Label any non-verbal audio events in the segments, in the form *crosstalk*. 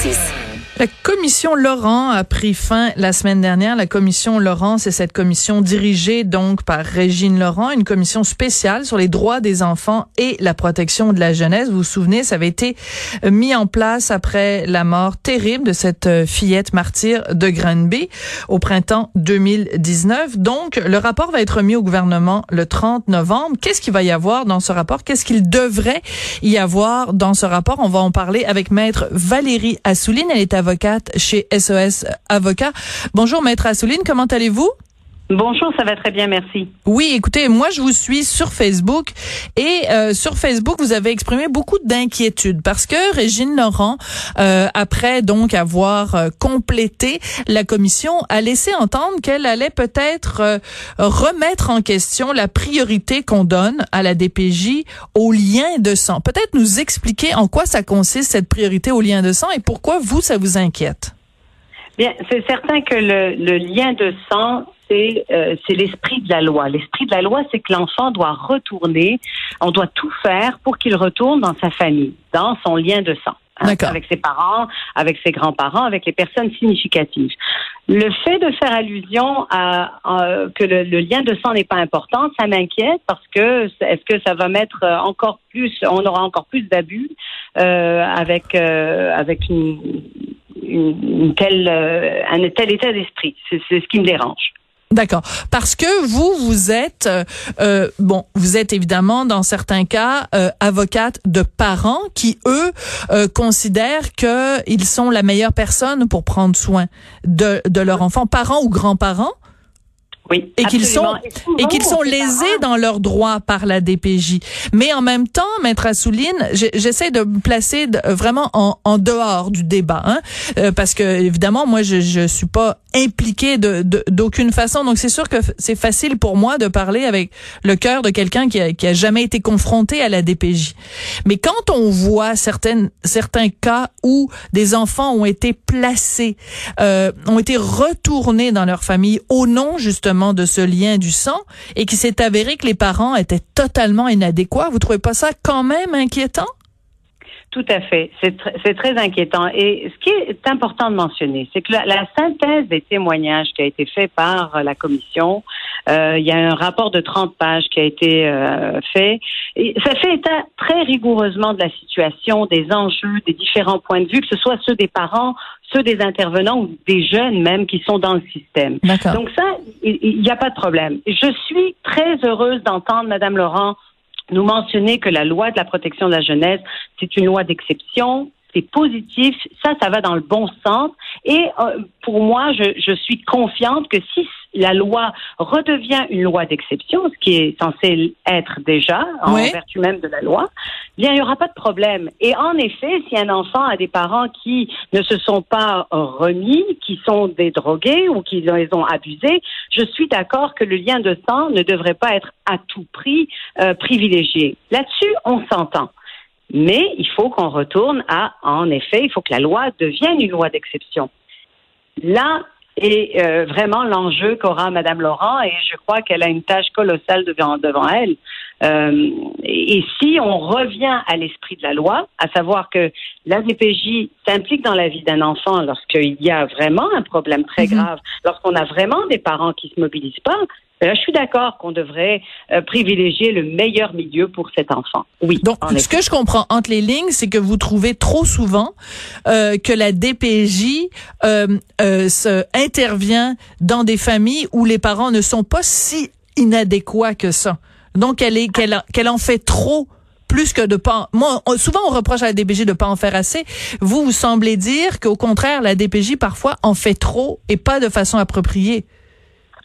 Oasis. La commission Laurent a pris fin la semaine dernière. La commission Laurent, c'est cette commission dirigée donc par Régine Laurent, une commission spéciale sur les droits des enfants et la protection de la jeunesse. Vous vous souvenez, ça avait été euh, mis en place après la mort terrible de cette euh, fillette martyre de Granby au printemps 2019. Donc, le rapport va être mis au gouvernement le 30 novembre. Qu'est-ce qu'il va y avoir dans ce rapport? Qu'est-ce qu'il devrait y avoir dans ce rapport? On va en parler avec maître Valérie Assouline. Elle est avocate avocate chez SOS Avocat. Bonjour, maître Assouline, comment allez-vous? Bonjour, ça va très bien, merci. Oui, écoutez, moi je vous suis sur Facebook et euh, sur Facebook vous avez exprimé beaucoup d'inquiétude parce que Régine Laurent, euh, après donc avoir euh, complété la commission, a laissé entendre qu'elle allait peut-être remettre en question la priorité qu'on donne à la DPJ au lien de sang. Peut-être nous expliquer en quoi ça consiste cette priorité au lien de sang et pourquoi vous ça vous inquiète? Bien, c'est certain que le, le lien de sang euh, c'est l'esprit de la loi. L'esprit de la loi, c'est que l'enfant doit retourner, on doit tout faire pour qu'il retourne dans sa famille, dans son lien de sang. Hein, avec ses parents, avec ses grands-parents, avec les personnes significatives. Le fait de faire allusion à, que le, lien de sang n'est pas important, ça m'inquiète parce que est-ce que ça va mettre encore plus, on aura encore plus d'abus euh, avec euh, avec une, une, telle un tel état d'esprit. C'est ce qui me dérange. D'accord. Parce que vous, vous êtes, euh, euh, bon, vous êtes évidemment dans certains cas euh, avocate de parents qui, eux, euh, considèrent qu'ils sont la meilleure personne pour prendre soin de, de leur enfant, parents ou grands-parents. Oui, et qu'ils sont et qu'ils sont lésés dans leurs droits par la DPJ. Mais en même temps, maître Assouline, j'essaie de me placer vraiment en, en, dehors du débat, hein, euh, parce que évidemment, moi, je je suis pas impliquée de d'aucune façon. Donc c'est sûr que c'est facile pour moi de parler avec le cœur de quelqu'un qui a, qui a jamais été confronté à la DPJ. Mais quand on voit certaines certains cas où des enfants ont été placés, euh, ont été retournés dans leur famille au nom justement de ce lien du sang et qui s'est avéré que les parents étaient totalement inadéquats. Vous trouvez pas ça quand même inquiétant? Tout à fait. C'est très inquiétant. Et ce qui est important de mentionner, c'est que la, synthèse des témoignages qui a été fait par la commission, euh, il y a un rapport de 30 pages qui a été euh, fait. Et ça fait état très rigoureusement de la situation, des enjeux, des différents points de vue, que ce soit ceux des parents, ceux des intervenants ou des jeunes même qui sont dans le système. Donc ça, il n'y a pas de problème. Je suis très heureuse d'entendre Madame Laurent nous mentionner que la loi de la protection de la jeunesse, c'est une loi d'exception, c'est positif, ça, ça va dans le bon sens. Et euh, pour moi, je, je, suis confiante que si la loi redevient une loi d'exception, ce qui est censé être déjà en vertu même de la loi, bien il n'y aura pas de problème. Et en effet, si un enfant a des parents qui ne se sont pas remis, qui sont des drogués ou qui les ont abusés, je suis d'accord que le lien de sang ne devrait pas être à tout prix euh, privilégié. Là-dessus, on s'entend. Mais il faut qu'on retourne à, en effet, il faut que la loi devienne une loi d'exception. Là est euh, vraiment l'enjeu qu'aura Madame Laurent et je crois qu'elle a une tâche colossale devant, devant elle. Euh, et, si on revient à l'esprit de la loi, à savoir que la DPJ s'implique dans la vie d'un enfant lorsqu'il y a vraiment un problème très mhm. grave, lorsqu'on a vraiment des parents qui se mobilisent pas, je suis d'accord qu'on devrait euh, privilégier le meilleur milieu pour cet enfant. Oui. Donc, ce que je comprends entre les lignes, c'est que vous trouvez trop souvent euh, que la DPJ euh, se intervient dans des familles où les parents ne sont pas si inadéquats que ça. Donc, elle qu'elle en fait trop plus que de pas. Souvent on reproche à la DPJ de pas en faire assez. Vous, vous semblez dire qu'au contraire, la DPJ parfois en fait trop et pas de façon appropriée.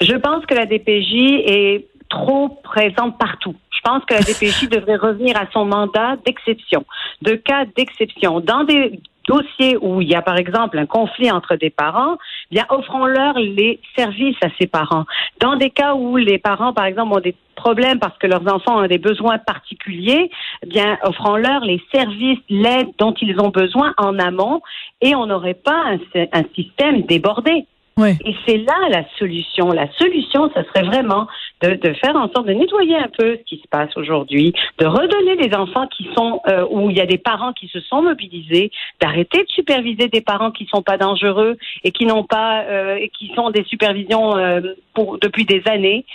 Je pense que la DPJ est trop présente partout. Je pense que la DPJ *laughs* devrait revenir à son mandat d'exception, de cas d'exception. Dans des dossiers où il y a par exemple un conflit entre des parents, bien offrons-leur les services à ces parents. Dans des cas où les parents par exemple ont des problèmes parce que leurs enfants ont des besoins particuliers, bien offrons-leur les services, l'aide dont ils ont besoin en amont et on n'aurait pas un système débordé. Et c'est là la solution. La solution, ce serait vraiment de, de, faire en sorte de nettoyer un peu ce qui se passe aujourd'hui, de redonner les enfants qui sont euh, où il y a des parents qui se sont mobilisés, d'arrêter de superviser des parents qui sont pas dangereux et qui n'ont pas euh, et qui sont des supervisions euh, pour depuis des années.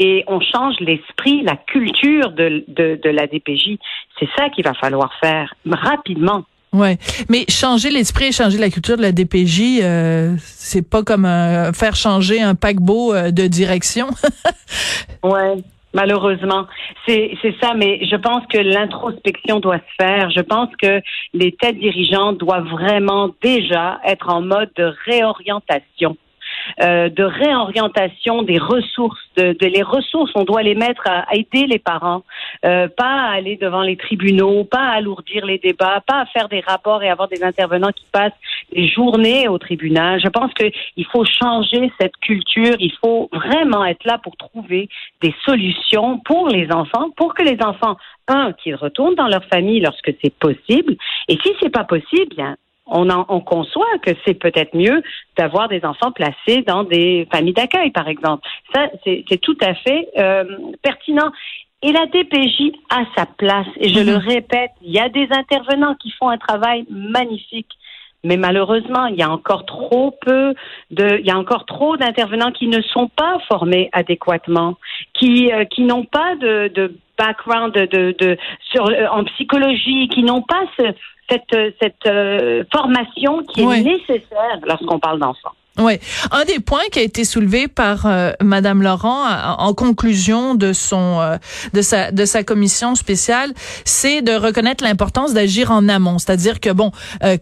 Et on change l'esprit, la culture de, de, de la DPJ. C'est ça qu'il va falloir faire rapidement. Ouais, mais changer l'esprit changer la culture de la DPJ, euh, c'est pas comme euh, faire changer un paquebot euh, de direction. *laughs* ouais. Malheureusement, c'est c'est ça, mais je pense que l'introspection doit se faire. Je pense que les têtes dirigeantes doivent vraiment déjà être en mode de réorientation euh, de réorientation des ressources. De, les ressources, on doit les mettre à, aider les parents, euh, pas à aller devant les tribunaux, pas à alourdir les débats, pas à faire des rapports et avoir des intervenants qui passent des journées au tribunal. Je pense qu'il faut changer cette culture. Il faut vraiment être là pour trouver des solutions pour les enfants, pour que les enfants, un, qu'ils retournent dans leur famille lorsque c'est possible, et si c'est pas possible, bien on, en, on conçoit que c'est peut-être mieux d'avoir des enfants placés dans des familles d'accueil, par exemple. Ça, c'est tout à fait euh, pertinent. Et la DPJ a sa place. Et je le mhm. répète, il y a des intervenants qui font un travail magnifique. Mais malheureusement, il y a encore trop peu de, il y a encore trop d'intervenants qui ne sont pas formés adéquatement, qui euh, qui n'ont pas de, de background de, de, de sur euh, en psychologie, qui n'ont pas ce, cette, cette euh, formation qui est nécessaire lorsqu'on parle d'enfants. Oui, un des points qui a été soulevé par euh, Madame Laurent en conclusion de son euh, de sa de sa commission spéciale, c'est de reconnaître l'importance d'agir en amont, c'est-à-dire que bon,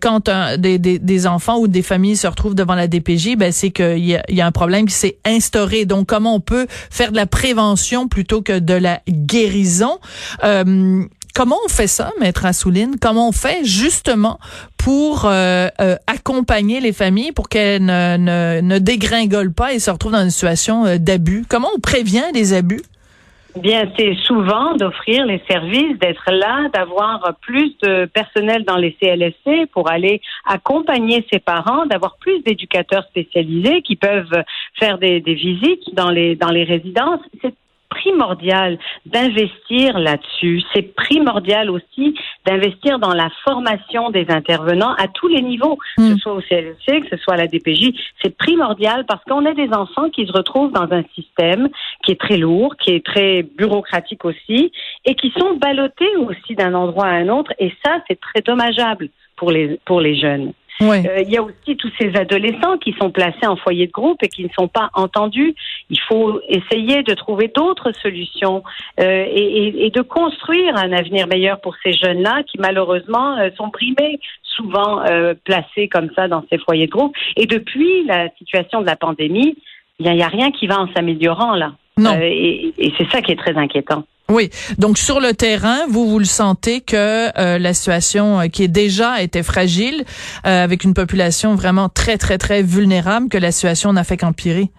quand un, des, des, des, enfants ou des familles se retrouvent devant la DPJ, ben c'est qu'il y a, y a un problème qui s'est instauré. Donc comment on peut faire de la prévention plutôt que de la guérison? Comment on fait ça, maître Assouline? Comment on fait justement pour euh, euh, accompagner les familles pour qu'elles ne, dégringolent pas et se retrouvent dans une situation euh, d'abus? Comment on prévient les abus? Bien, c'est souvent d'offrir les services, d'être là, d'avoir plus de personnel dans les CLSC pour aller accompagner ses parents, d'avoir plus d'éducateurs spécialisés qui peuvent faire des, visites dans les dans les résidences. Primordial d'investir là-dessus. C'est primordial aussi d'investir dans la formation des intervenants à tous les niveaux, que ce hmm. soit au CLC, que ce soit à la DPJ. C'est primordial parce qu'on a des enfants qui se retrouvent dans un système qui est très lourd, qui est très bureaucratique aussi, et qui sont ballottés aussi d'un endroit à un autre. Et ça, c'est très dommageable pour les, pour les jeunes. Euh, il y a aussi tous ces adolescents qui sont placés en foyer de groupe et qui ne sont pas entendus. Il faut essayer de trouver d'autres solutions euh, et, et, de construire un avenir meilleur pour ces jeunes-là qui malheureusement euh, sont primés souvent placés comme ça dans ces foyers de groupe. Et depuis la situation de la pandémie, il n'y a, rien qui va en s'améliorant là. Non. et c'est ça qui est très inquiétant. Oui, donc sur le terrain, vous vous le sentez que euh, la situation euh, qui est déjà était fragile, euh, avec une population vraiment très très très vulnérable, que la situation n'a fait qu'empirer?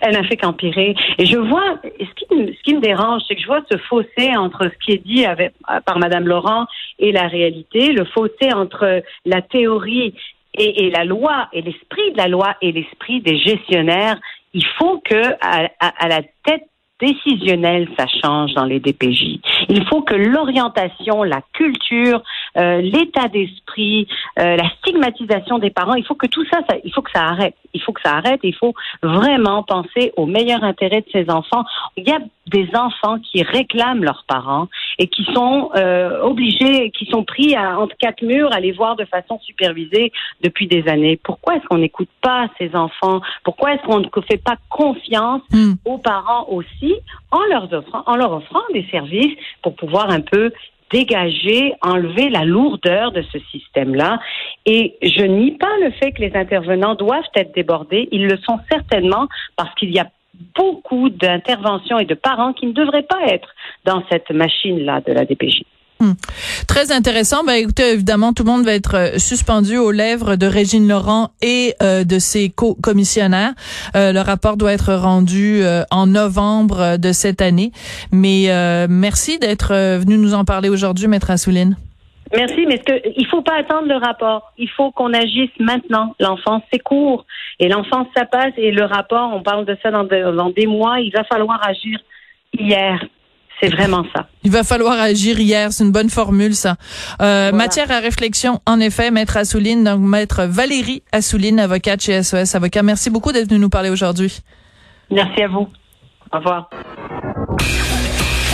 Elle n'a fait qu'empirer. Et je vois, ce qui, ce qui me dérange, c'est que je vois ce fossé entre ce qui est dit avec, par Madame Laurent et la réalité, le fossé entre la théorie et, et la loi, et l'esprit de la loi et l'esprit des gestionnaires. Il faut que à, à la tête décisionnel, ça change dans les DPJ. Il faut que l'orientation, la culture, euh, l'état d'esprit, euh, la stigmatisation des parents, il faut que tout ça, ça, il faut que ça arrête. Il faut que ça arrête. Il faut vraiment penser au meilleur intérêt de ces enfants. Il y a des enfants qui réclament leurs parents et qui sont euh, obligés, qui sont pris à, entre quatre murs à les voir de façon supervisée depuis des années. Pourquoi est-ce qu'on n'écoute pas ces enfants? Pourquoi est-ce qu'on ne fait pas confiance hmm. aux parents aussi en leur offrant, en leur offrant des services pour pouvoir un peu dégager, enlever la lourdeur de ce système-là? Et je nie pas le fait que les intervenants doivent être débordés. Ils le sont certainement parce qu'il y a beaucoup d'interventions et de parents qui ne devraient pas être dans cette machine-là de la DPJ. Hmm. Très intéressant. Ben, écoutez, évidemment, tout le monde va être euh, suspendu aux lèvres de Régine Laurent et euh, de ses co-commissionnaires. Euh, le rapport doit être rendu en novembre de cette année. Mais merci d'être venu nous en parler aujourd'hui, Maître Assouline. Merci, mais ce que, il faut pas attendre le rapport. Il faut qu'on agisse maintenant. L'enfance, c'est court. Et l'enfance, ça passe. Et le rapport, on parle de ça dans, dans des mois. Il va falloir agir hier. C'est vraiment ça. Il va falloir agir hier. C'est une bonne formule, ça. Euh, Matière à réflexion, en effet, Maître Assouline, donc Maître Valérie Assouline, avocate chez SOS Avocat. Merci beaucoup d'être venu nous parler aujourd'hui. Merci à vous. Au revoir.